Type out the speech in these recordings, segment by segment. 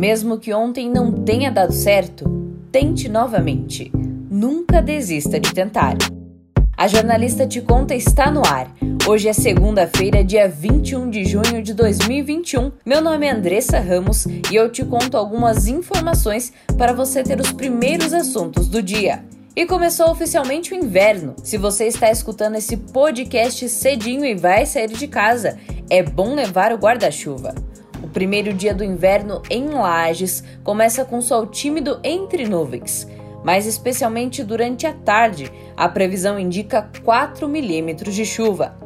Mesmo que ontem não tenha dado certo, tente novamente. Nunca desista de tentar. A jornalista Te Conta está no ar. Hoje é segunda-feira, dia 21 de junho de 2021. Meu nome é Andressa Ramos e eu te conto algumas informações para você ter os primeiros assuntos do dia. E começou oficialmente o inverno. Se você está escutando esse podcast cedinho e vai sair de casa, é bom levar o guarda-chuva. Primeiro dia do inverno em Lages começa com sol tímido entre nuvens, mas especialmente durante a tarde, a previsão indica 4 milímetros de chuva.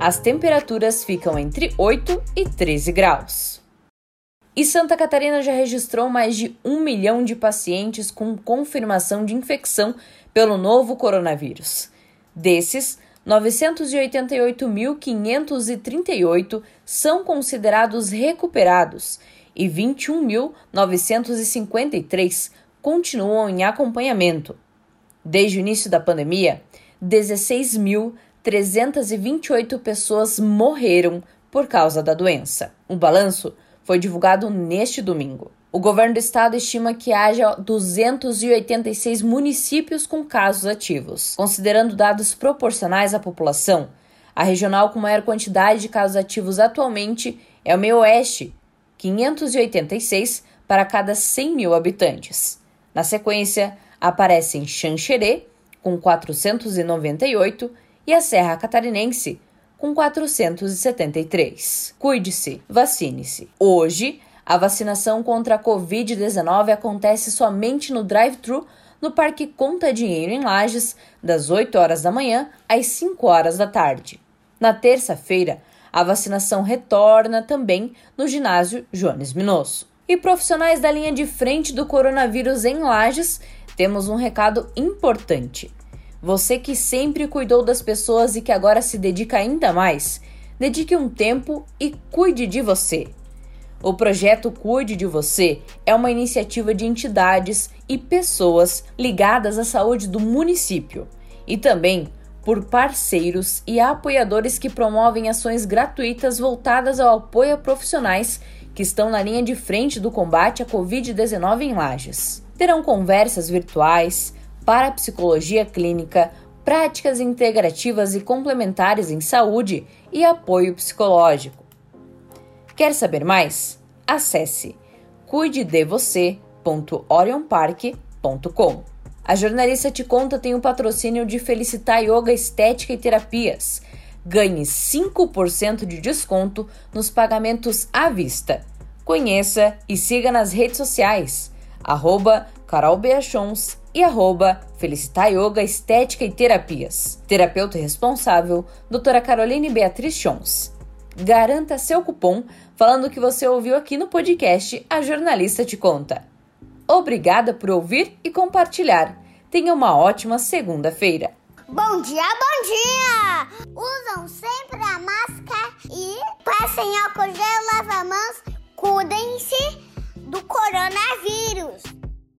As temperaturas ficam entre 8 e 13 graus. E Santa Catarina já registrou mais de um milhão de pacientes com confirmação de infecção pelo novo coronavírus. Desses, 988.538 são considerados recuperados e 21.953 continuam em acompanhamento. Desde o início da pandemia, 16.328 pessoas morreram por causa da doença. O balanço foi divulgado neste domingo. O governo do estado estima que haja 286 municípios com casos ativos. Considerando dados proporcionais à população, a regional com maior quantidade de casos ativos atualmente é o meio oeste, 586 para cada 100 mil habitantes. Na sequência, aparecem Xanxerê, com 498, e a Serra Catarinense, com 473. Cuide-se, vacine-se. Hoje, a vacinação contra a Covid-19 acontece somente no drive-thru no Parque Conta Dinheiro em Lages, das 8 horas da manhã às 5 horas da tarde. Na terça-feira, a vacinação retorna também no ginásio Jones Minosso. E profissionais da linha de frente do coronavírus em Lages, temos um recado importante. Você que sempre cuidou das pessoas e que agora se dedica ainda mais, dedique um tempo e cuide de você. O projeto Cuide de Você é uma iniciativa de entidades e pessoas ligadas à saúde do município e também por parceiros e apoiadores que promovem ações gratuitas voltadas ao apoio a profissionais que estão na linha de frente do combate à Covid-19 em Lages. Terão conversas virtuais, parapsicologia clínica, práticas integrativas e complementares em saúde e apoio psicológico. Quer saber mais? Acesse cuidedevocê.orionpark.com. A jornalista te conta tem o um patrocínio de Felicitar Yoga Estética e Terapias. Ganhe 5% de desconto nos pagamentos à vista. Conheça e siga nas redes sociais, arroba Carol Beachons e arroba Felicitar Yoga Estética e Terapias. Terapeuta responsável, doutora Caroline Beatriz Chons garanta seu cupom falando que você ouviu aqui no podcast A Jornalista Te Conta. Obrigada por ouvir e compartilhar. Tenha uma ótima segunda-feira. Bom dia, bom dia! Usam sempre a máscara e passem álcool gel, lava mãos, cuidem-se do coronavírus.